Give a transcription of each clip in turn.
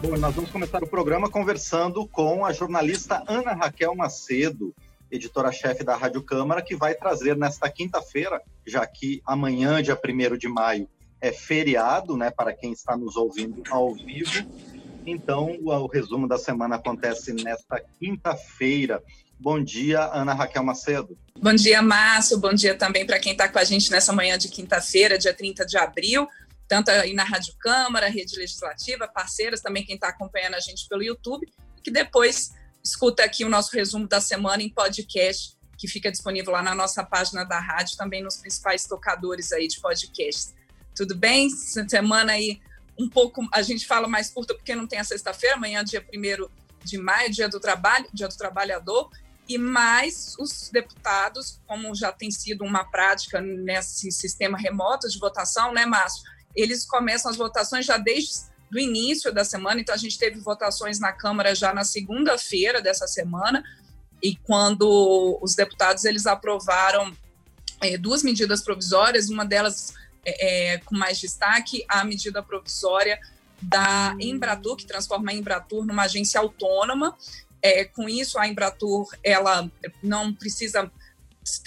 Bom, nós vamos começar o programa conversando com a jornalista Ana Raquel Macedo, editora-chefe da Rádio Câmara, que vai trazer nesta quinta-feira, já que amanhã, dia 1 de maio, é feriado, né, para quem está nos ouvindo ao vivo. Então, o, resumo da semana acontece nesta quinta-feira. Bom dia, Ana Raquel Macedo. Bom dia, Márcio. Bom dia também para quem está com a gente nessa manhã de quinta-feira, dia 30 de abril tanto aí na Rádio Câmara, Rede Legislativa, parceiras, também quem está acompanhando a gente pelo YouTube, que depois escuta aqui o nosso resumo da semana em podcast, que fica disponível lá na nossa página da rádio, também nos principais tocadores aí de podcast. Tudo bem? Semana aí um pouco, a gente fala mais curta porque não tem a sexta-feira, amanhã dia 1 de maio, dia do trabalho, dia do trabalhador, e mais os deputados, como já tem sido uma prática nesse sistema remoto de votação, né, Márcio? Eles começam as votações já desde o início da semana, então a gente teve votações na Câmara já na segunda-feira dessa semana, e quando os deputados eles aprovaram é, duas medidas provisórias, uma delas é, é, com mais destaque, a medida provisória da Embratur, que transforma a Embratur numa agência autônoma. Com isso, a Embratur ela não precisa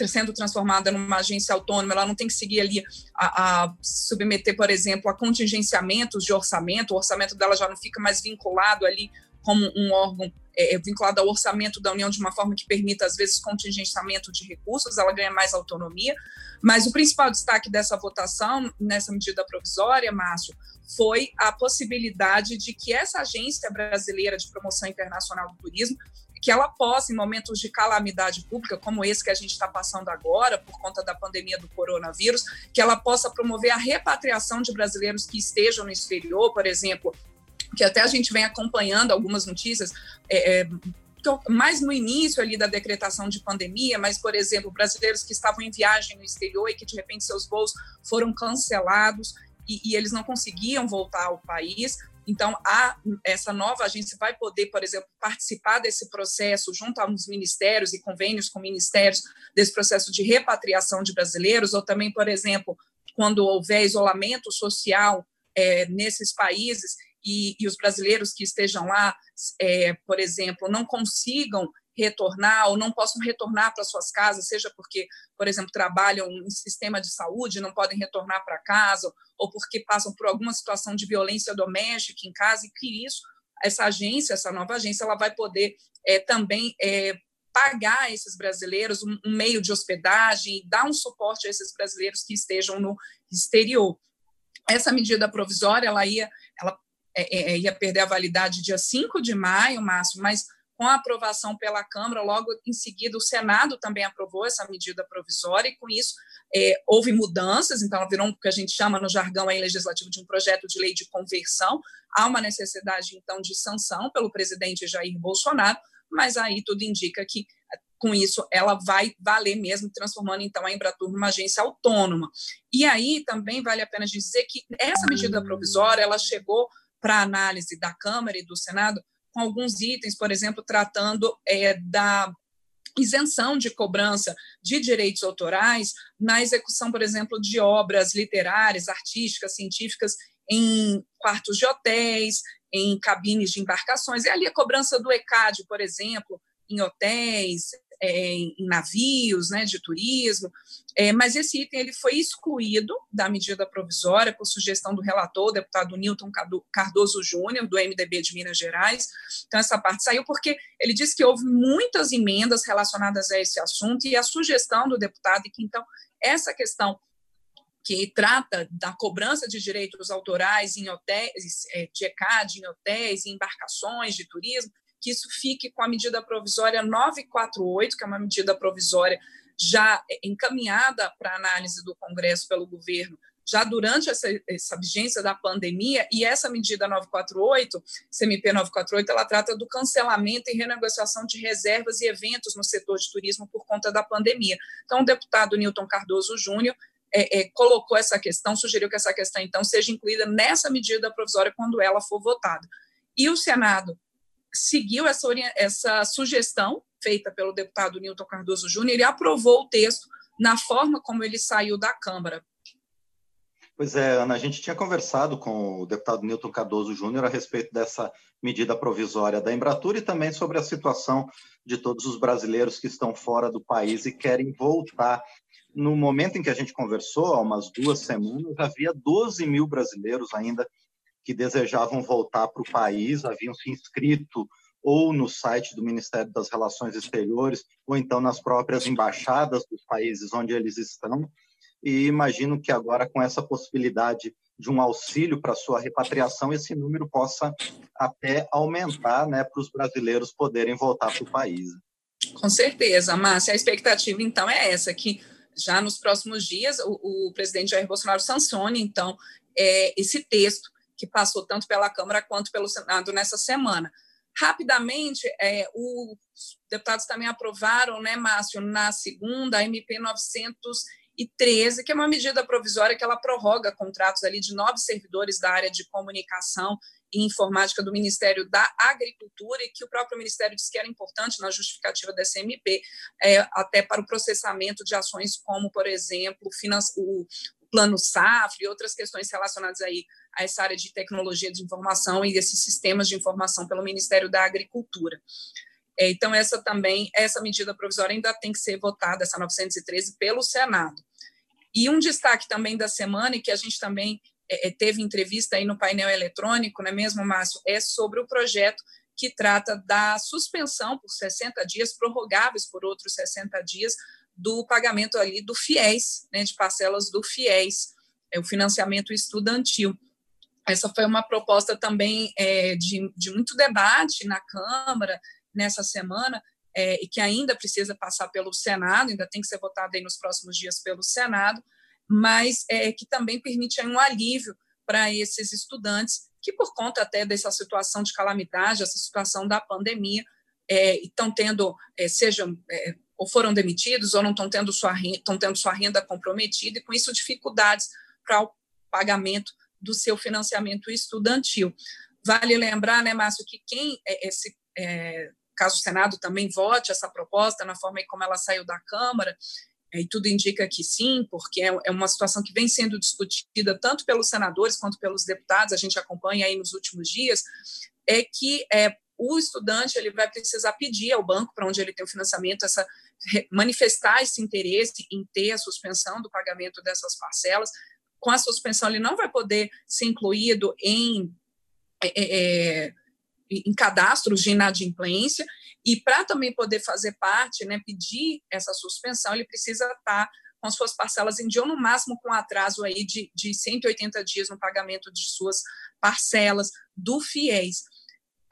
sendo transformada numa agência autônoma, ela não tem que seguir ali a, a, submeter, por exemplo, a contingenciamentos de orçamento, o orçamento dela já não fica mais vinculado ali como um órgão é, vinculado ao orçamento da União de uma forma que permita, às vezes, contingenciamento de recursos, ela ganha mais autonomia. Mas o principal destaque dessa votação, nessa medida provisória, Márcio, foi a possibilidade de que essa agência brasileira de promoção internacional do turismo que ela possa, em momentos de calamidade pública, como esse que a gente está passando agora, por conta da pandemia do coronavírus, que ela possa promover a repatriação de brasileiros que estejam no exterior, por exemplo, que até a gente vem acompanhando algumas notícias. É, é, mais no início ali da decretação de pandemia, mas, por exemplo, brasileiros que estavam em viagem no exterior e que, de repente, seus voos foram cancelados e, e eles não conseguiam voltar ao país. Então, a, essa nova agência vai poder, por exemplo, participar desse processo junto aos ministérios e convênios com ministérios, desse processo de repatriação de brasileiros, ou também, por exemplo, quando houver isolamento social é, nesses países e, e, os brasileiros que estejam lá, é, por exemplo, não consigam retornar ou não possam retornar para suas casas, seja porque, por exemplo, trabalham em sistema de saúde, não podem retornar para casa, ou porque passam por alguma situação de violência doméstica em casa, e que isso, essa agência, essa nova agência, ela vai poder é, também é, pagar esses brasileiros um, um meio de hospedagem, dar um suporte a esses brasileiros que estejam no exterior. Essa medida provisória, ela ia, ela, é, é ia perder a validade dia 5 de maio, Márcio, mas com a aprovação pela Câmara, logo em seguida o Senado também aprovou essa medida provisória e com isso é, houve mudanças, então virou o que a gente chama no jargão aí legislativo de um projeto de lei de conversão, há uma necessidade então de sanção pelo presidente Jair Bolsonaro, mas aí tudo indica que com isso ela vai valer mesmo, transformando então a Embratur numa agência autônoma. E aí também vale a pena dizer que essa medida provisória ela chegou para análise da Câmara e do Senado com alguns itens, por exemplo, tratando é, da isenção de cobrança de direitos autorais na execução, por exemplo, de obras literárias, artísticas, científicas em quartos de hotéis, em cabines de embarcações. E ali a cobrança do ECAD, por exemplo, em hotéis, é, em navios né, de turismo, é, mas esse item ele foi excluído da medida provisória por sugestão do relator, deputado Newton Cardoso Júnior, do MDB de Minas Gerais. Então, essa parte saiu porque ele disse que houve muitas emendas relacionadas a esse assunto e a sugestão do deputado, e que, então, essa questão que trata da cobrança de direitos autorais em hotéis, é, de ECAD, em hotéis, em embarcações de turismo, que isso fique com a medida provisória 948, que é uma medida provisória já encaminhada para análise do Congresso pelo governo já durante essa, essa vigência da pandemia, e essa medida 948, CMP 948, ela trata do cancelamento e renegociação de reservas e eventos no setor de turismo por conta da pandemia. Então, o deputado Newton Cardoso Júnior é, é, colocou essa questão, sugeriu que essa questão, então, seja incluída nessa medida provisória quando ela for votada. E o Senado seguiu essa, essa sugestão feita pelo deputado Nilton Cardoso Júnior e aprovou o texto na forma como ele saiu da Câmara. Pois é, Ana, a gente tinha conversado com o deputado Newton Cardoso Júnior a respeito dessa medida provisória da Embratur e também sobre a situação de todos os brasileiros que estão fora do país e querem voltar. No momento em que a gente conversou, há umas duas semanas, havia 12 mil brasileiros ainda que desejavam voltar para o país, haviam se inscrito ou no site do Ministério das Relações Exteriores, ou então nas próprias embaixadas dos países onde eles estão e imagino que agora, com essa possibilidade de um auxílio para sua repatriação, esse número possa até aumentar né, para os brasileiros poderem voltar para o país. Com certeza, Márcia. A expectativa, então, é essa, que já nos próximos dias o, o presidente Jair Bolsonaro sancione, então, é, esse texto que passou tanto pela Câmara quanto pelo Senado nessa semana. Rapidamente, é, os deputados também aprovaram, né, Márcio, na segunda, a MP 900 e 13, que é uma medida provisória que ela prorroga contratos ali de nove servidores da área de comunicação e informática do Ministério da Agricultura e que o próprio Ministério disse que era importante na justificativa dessa MP, é, até para o processamento de ações como, por exemplo, o Plano SAF e outras questões relacionadas aí a essa área de tecnologia de informação e esses sistemas de informação pelo Ministério da Agricultura. É, então, essa também, essa medida provisória ainda tem que ser votada, essa 913, pelo Senado. E um destaque também da semana, e que a gente também é, é, teve entrevista aí no painel eletrônico, não é mesmo, Márcio? É sobre o projeto que trata da suspensão por 60 dias, prorrogáveis por outros 60 dias, do pagamento ali do FIES, né, de parcelas do FIES, é, o financiamento estudantil. Essa foi uma proposta também é, de, de muito debate na Câmara, nessa semana é, e que ainda precisa passar pelo Senado, ainda tem que ser votado aí nos próximos dias pelo Senado, mas é, que também permite um alívio para esses estudantes que, por conta até dessa situação de calamidade, essa situação da pandemia, é, estão tendo, é, sejam é, ou foram demitidos ou não estão tendo sua renda, estão tendo sua renda comprometida e com isso dificuldades para o pagamento do seu financiamento estudantil. Vale lembrar, né, Márcio, que quem é, esse é, caso o Senado também vote essa proposta na forma como ela saiu da Câmara, e tudo indica que sim, porque é, é uma situação que vem sendo discutida tanto pelos senadores quanto pelos deputados, a gente acompanha aí nos últimos dias, é que é, o estudante ele vai precisar pedir ao banco para onde ele tem o financiamento essa manifestar esse interesse em ter a suspensão do pagamento dessas parcelas. Com a suspensão, ele não vai poder ser incluído em é, é, em cadastros de inadimplência, e para também poder fazer parte, né, pedir essa suspensão, ele precisa estar com as suas parcelas em dia, ou no máximo com atraso aí de, de 180 dias no pagamento de suas parcelas do FIES.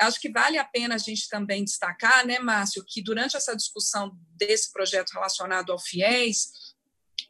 Acho que vale a pena a gente também destacar, né, Márcio, que durante essa discussão desse projeto relacionado ao FIES,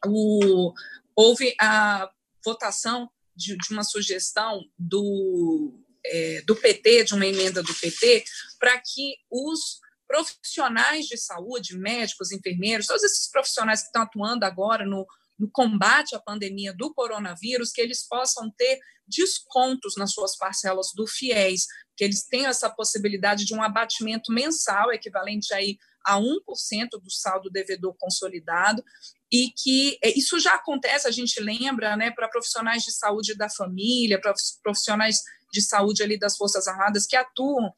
o, houve a votação de, de uma sugestão do é, do PT, de uma emenda do PT, para que os profissionais de saúde, médicos, enfermeiros, todos esses profissionais que estão atuando agora no, no combate à pandemia do coronavírus, que eles possam ter descontos nas suas parcelas do FIES, que eles tenham essa possibilidade de um abatimento mensal, equivalente aí a 1% do saldo devedor consolidado, e que é, isso já acontece, a gente lembra, né, para profissionais de saúde da família, para profissionais de saúde ali das Forças Armadas que atuam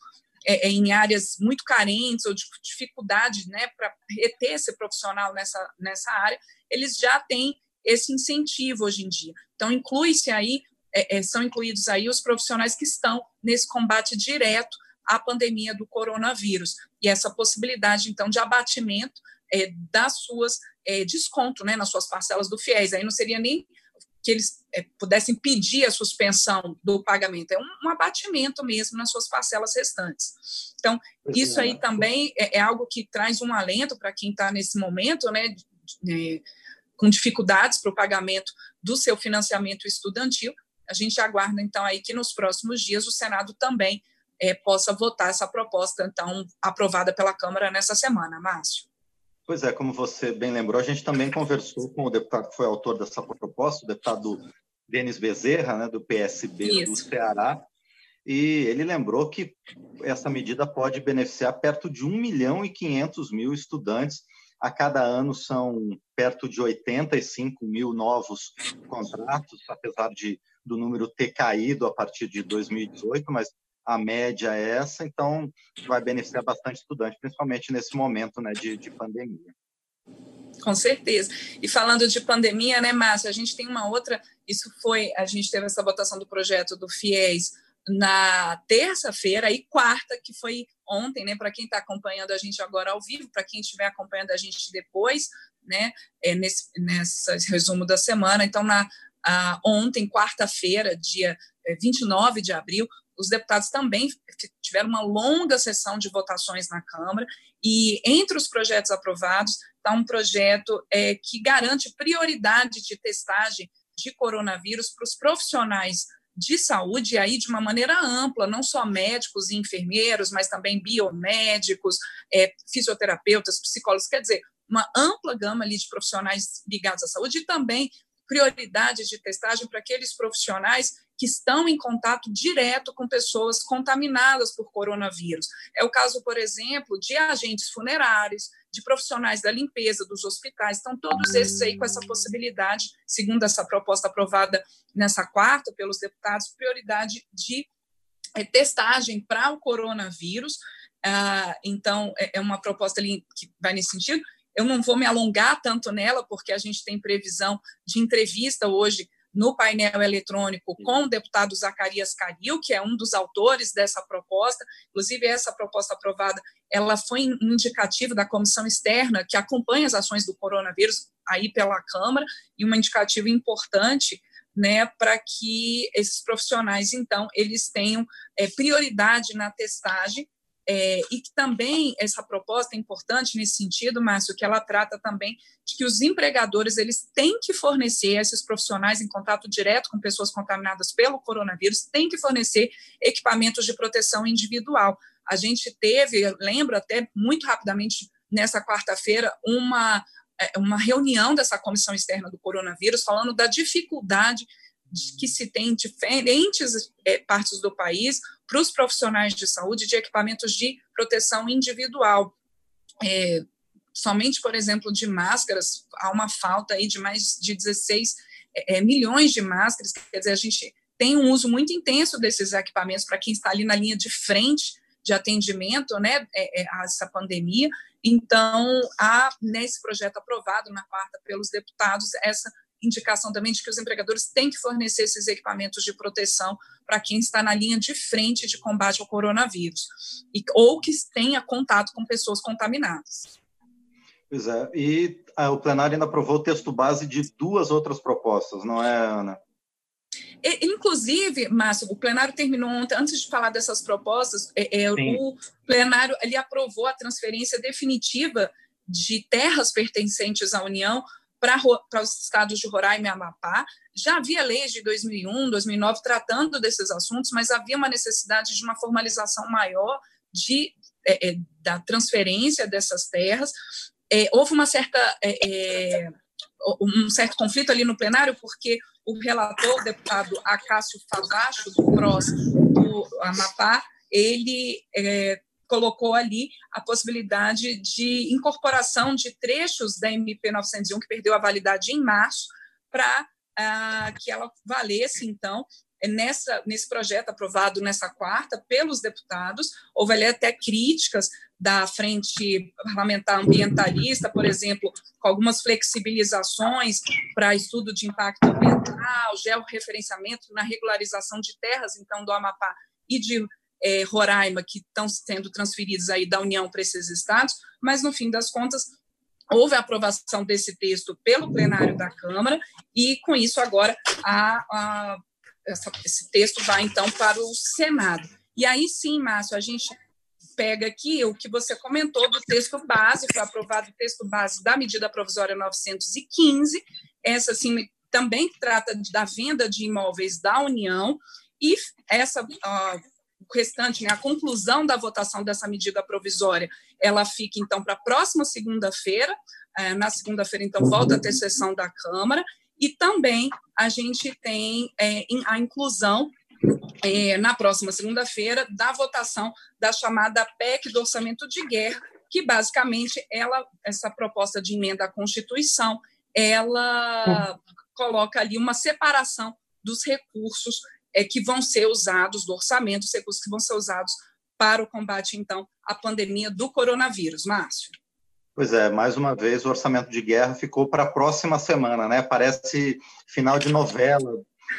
é, é, em áreas muito carentes ou de dificuldade né, para reter esse profissional nessa, nessa área, eles já têm esse incentivo hoje em dia. Então, inclui-se aí, é, é, são incluídos aí os profissionais que estão nesse combate direto à pandemia do coronavírus. E essa possibilidade, então, de abatimento é, das suas é, desconto né, nas suas parcelas do FIES. Aí não seria nem que eles é, pudessem pedir a suspensão do pagamento, é um, um, abatimento mesmo nas suas parcelas restantes. Então, isso aí também é, é algo que traz um alento para quem está nesse momento, né, de, de, com dificuldades para o pagamento do seu financiamento estudantil. A gente aguarda, então, aí que nos próximos dias o Senado também é, possa votar essa proposta, então, aprovada pela Câmara nessa semana, Márcio. Pois é, como você bem lembrou, a gente também conversou com o deputado que foi autor dessa proposta, o deputado Denis Bezerra, né, do PSB Isso. do Ceará, e ele lembrou que essa medida pode beneficiar perto de 1 milhão e 500 mil estudantes A cada ano são perto de 85 mil novos contratos, apesar de do número ter caído a partir de 2018, mas a média é essa, então vai beneficiar bastante estudante, principalmente nesse momento né, de, de pandemia. Com certeza. E falando de pandemia, né, Márcio, a gente tem uma outra. Isso foi, a gente teve essa votação do projeto do FIES na terça-feira e quarta, que foi ontem, né? Para quem está acompanhando a gente agora ao vivo, para quem estiver acompanhando a gente depois, né? É nesse, nesse resumo da semana. Então, na ah, ontem, quarta-feira, dia 29 é, de abril, os deputados também tiveram uma longa sessão de votações na Câmara e entre os projetos aprovados está um projeto é, que garante prioridade de testagem de coronavírus para os profissionais de saúde, aí de uma maneira ampla, não só médicos e enfermeiros, mas também biomédicos, é, fisioterapeutas, psicólogos, quer dizer, uma ampla gama ali de profissionais ligados à saúde e também prioridade de testagem para aqueles profissionais que estão em contato direto com pessoas contaminadas por coronavírus. É o caso, por exemplo, de agentes funerários, de profissionais da limpeza dos hospitais. Então, todos esses aí com essa possibilidade, segundo essa proposta aprovada nessa quarta pelos deputados, prioridade de é, testagem para o coronavírus. Ah, então, é, é uma proposta ali que vai nesse sentido. Eu não vou me alongar tanto nela, porque a gente tem previsão de entrevista hoje no painel eletrônico com o deputado Zacarias Caril, que é um dos autores dessa proposta. Inclusive, essa proposta aprovada, ela foi indicativo da comissão externa que acompanha as ações do coronavírus aí pela Câmara, e uma indicativa importante né, para que esses profissionais, então, eles tenham é, prioridade na testagem é, e que também essa proposta é importante nesse sentido, Márcio, que ela trata também de que os empregadores eles têm que fornecer esses profissionais em contato direto com pessoas contaminadas pelo coronavírus, têm que fornecer equipamentos de proteção individual. A gente teve, lembro até muito rapidamente nessa quarta-feira, uma é, uma reunião dessa comissão externa do coronavírus falando da dificuldade que se tem em diferentes é, partes do país para os profissionais de saúde de equipamentos de proteção individual. É, somente, por exemplo, de máscaras, há uma falta aí de mais de 16 é, é, milhões de máscaras, quer dizer, a gente tem um uso muito intenso desses equipamentos para quem está ali na linha de frente de atendimento né, a essa pandemia. Então, há nesse projeto aprovado na quarta pelos deputados essa indicação também de que os empregadores têm que fornecer esses equipamentos de proteção para quem está na linha de frente de combate ao coronavírus, e, ou que tenha contato com pessoas contaminadas. Pois é, e ah, o plenário ainda aprovou o texto base de duas outras propostas, não é, Ana? Inclusive, Márcio, o plenário terminou ontem, antes de falar dessas propostas, é, é, o plenário ele aprovou a transferência definitiva de terras pertencentes à União para os estados de Roraima e Amapá. Já havia leis de 2001, 2009 tratando desses assuntos, mas havia uma necessidade de uma formalização maior de, é, é, da transferência dessas terras. É, houve uma certa é, é, um certo conflito ali no plenário, porque o relator, o deputado Acácio Favacho, do PROS do Amapá, ele é, colocou ali a possibilidade de incorporação de trechos da MP 901, que perdeu a validade em março, para ah, que ela valesse, então, nessa, nesse projeto aprovado nessa quarta pelos deputados. Houve ali até críticas da Frente Parlamentar Ambientalista, por exemplo, com algumas flexibilizações para estudo de impacto ambiental, georreferenciamento na regularização de terras, então, do Amapá e de é, Roraima que estão sendo transferidos aí da União para esses estados, mas no fim das contas houve a aprovação desse texto pelo plenário da Câmara e com isso agora a, a, essa, esse texto vai então para o Senado. E aí sim, Márcio, a gente pega aqui o que você comentou do texto base, foi aprovado o texto base da medida provisória 915, essa sim também trata da venda de imóveis da União, e essa uh, restante, né, a conclusão da votação dessa medida provisória, ela fica, então, para a próxima segunda-feira. É, na segunda-feira, então, volta a ter sessão da Câmara. E também a gente tem é, a inclusão é, na próxima segunda-feira da votação da chamada PEC do orçamento de guerra, que basicamente ela, essa proposta de emenda à Constituição, ela coloca ali uma separação dos recursos é, que vão ser usados, do orçamento, os recursos que vão ser usados para o combate, então, à pandemia do coronavírus. Márcio. Pois é, mais uma vez o orçamento de guerra ficou para a próxima semana, né? Parece final de novela.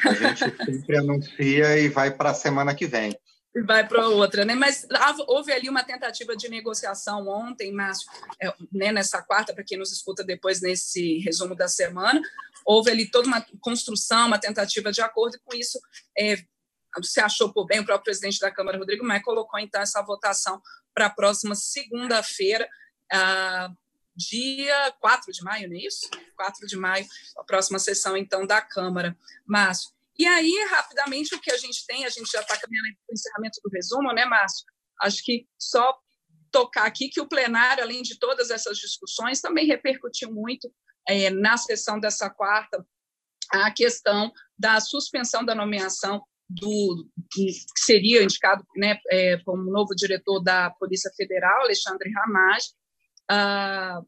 A gente sempre anuncia e vai para a semana que vem. E vai para outra, né? Mas houve ali uma tentativa de negociação ontem, Márcio, é, né, nessa quarta, para quem nos escuta depois nesse resumo da semana, houve ali toda uma construção, uma tentativa de acordo, e com isso é, se achou por bem, o próprio presidente da Câmara, Rodrigo Maia, colocou então essa votação para a próxima segunda-feira, ah, dia 4 de maio, não é isso? 4 de maio, a próxima sessão então da Câmara. Márcio, e aí, rapidamente, o que a gente tem, a gente já está caminhando para o encerramento do resumo, né, Márcio? Acho que só tocar aqui que o plenário, além de todas essas discussões, também repercutiu muito é, na sessão dessa quarta a questão da suspensão da nomeação do que seria indicado né, é, como novo diretor da Polícia Federal, Alexandre Ramage. Ah,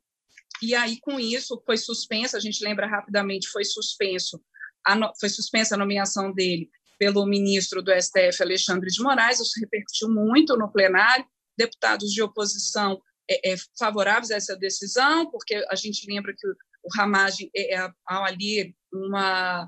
e aí, com isso, foi suspensa, a gente lembra rapidamente, foi suspenso, foi suspensa a nomeação dele pelo ministro do STF, Alexandre de Moraes, isso repercutiu muito no plenário, deputados de oposição é, é, favoráveis a essa decisão, porque a gente lembra que o Ramage é, é, ali uma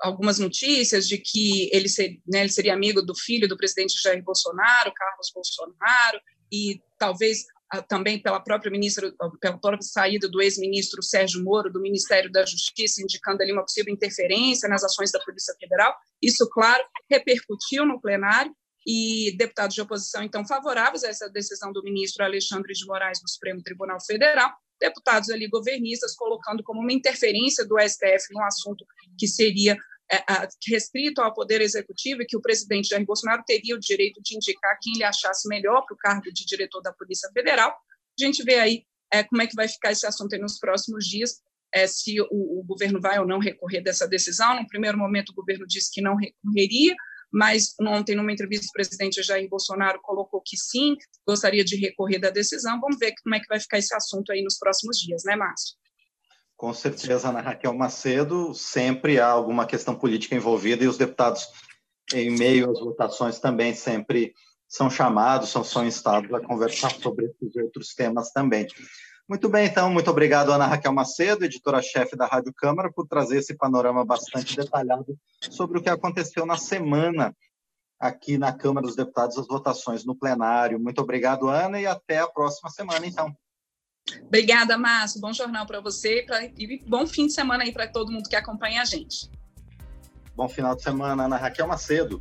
algumas notícias de que ele, ser, né, ele seria amigo do filho do presidente Jair Bolsonaro, Carlos Bolsonaro, e talvez também pela própria ministra, pela própria saída do ex-ministro Sérgio Moro do Ministério da Justiça, indicando ali uma possível interferência nas ações da Polícia Federal. Isso, claro, repercutiu no plenário e deputados de oposição, então, favoráveis a essa decisão do ministro Alexandre de Moraes do Supremo Tribunal Federal, deputados ali governistas colocando como uma interferência do STF num assunto que seria restrito ao Poder Executivo e que o presidente Jair Bolsonaro teria o direito de indicar quem ele achasse melhor para o cargo de diretor da Polícia Federal. A gente vê aí é, como é que vai ficar esse assunto nos próximos dias, é, se o, o, governo vai ou não recorrer dessa decisão. No primeiro momento, o governo disse que não recorreria, mas ontem, numa entrevista, o presidente Jair Bolsonaro colocou que sim, gostaria de recorrer da decisão. Vamos ver como é que vai ficar esse assunto aí nos próximos dias, né, Márcio? Com certeza, Ana Raquel Macedo, sempre há alguma questão política envolvida e os deputados, em meio às votações, também sempre são chamados, são, são instados a conversar sobre esses outros temas também. Muito bem, então, muito obrigado, Ana Raquel Macedo, editora-chefe da Rádio Câmara, por trazer esse panorama bastante detalhado sobre o que aconteceu na semana aqui na Câmara dos Deputados, as votações no plenário. Muito obrigado, Ana, e até a próxima semana, então. Obrigada, Márcio. Bom jornal para você e bom fim de semana aí para todo mundo que acompanha a gente. Bom final de semana, Ana Raquel Macedo.